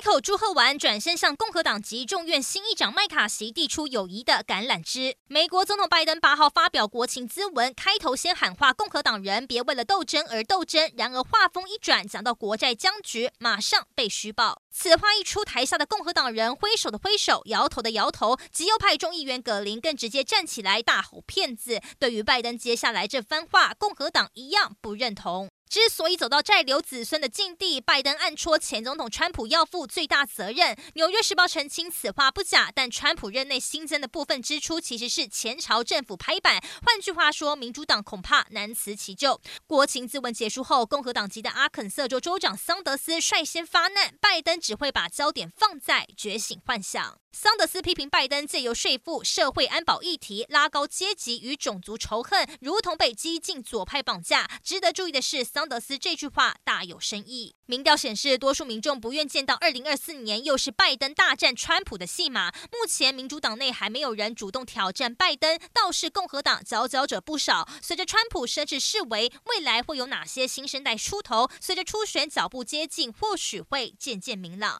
开口祝贺完，转身向共和党籍众院新议长麦卡锡递出友谊的橄榄枝。美国总统拜登八号发表国情咨文，开头先喊话共和党人别为了斗争而斗争。然而话锋一转，讲到国债僵局，马上被虚报。此话一出，台下的共和党人挥手的挥手，摇头的摇头，极右派众议员葛林更直接站起来大吼骗子。对于拜登接下来这番话，共和党一样不认同。之所以走到债留子孙的境地，拜登暗戳前总统川普要负最大责任。纽约时报澄清此话不假，但川普任内新增的部分支出其实是前朝政府拍板。换句话说，民主党恐怕难辞其咎。国情咨文结束后，共和党籍的阿肯色州州长桑德斯率先发难，拜登只会把焦点放在觉醒幻想。桑德斯批评拜登借由税负、社会安保议题拉高阶级与种族仇恨，如同被激进左派绑架。值得注意的是，桑德斯这句话大有深意。民调显示，多数民众不愿见到二零二四年又是拜登大战川普的戏码。目前民主党内还没有人主动挑战拜登，倒是共和党佼佼者不少。随着川普设置示威，未来会有哪些新生代出头？随着初选脚步接近，或许会渐渐明朗。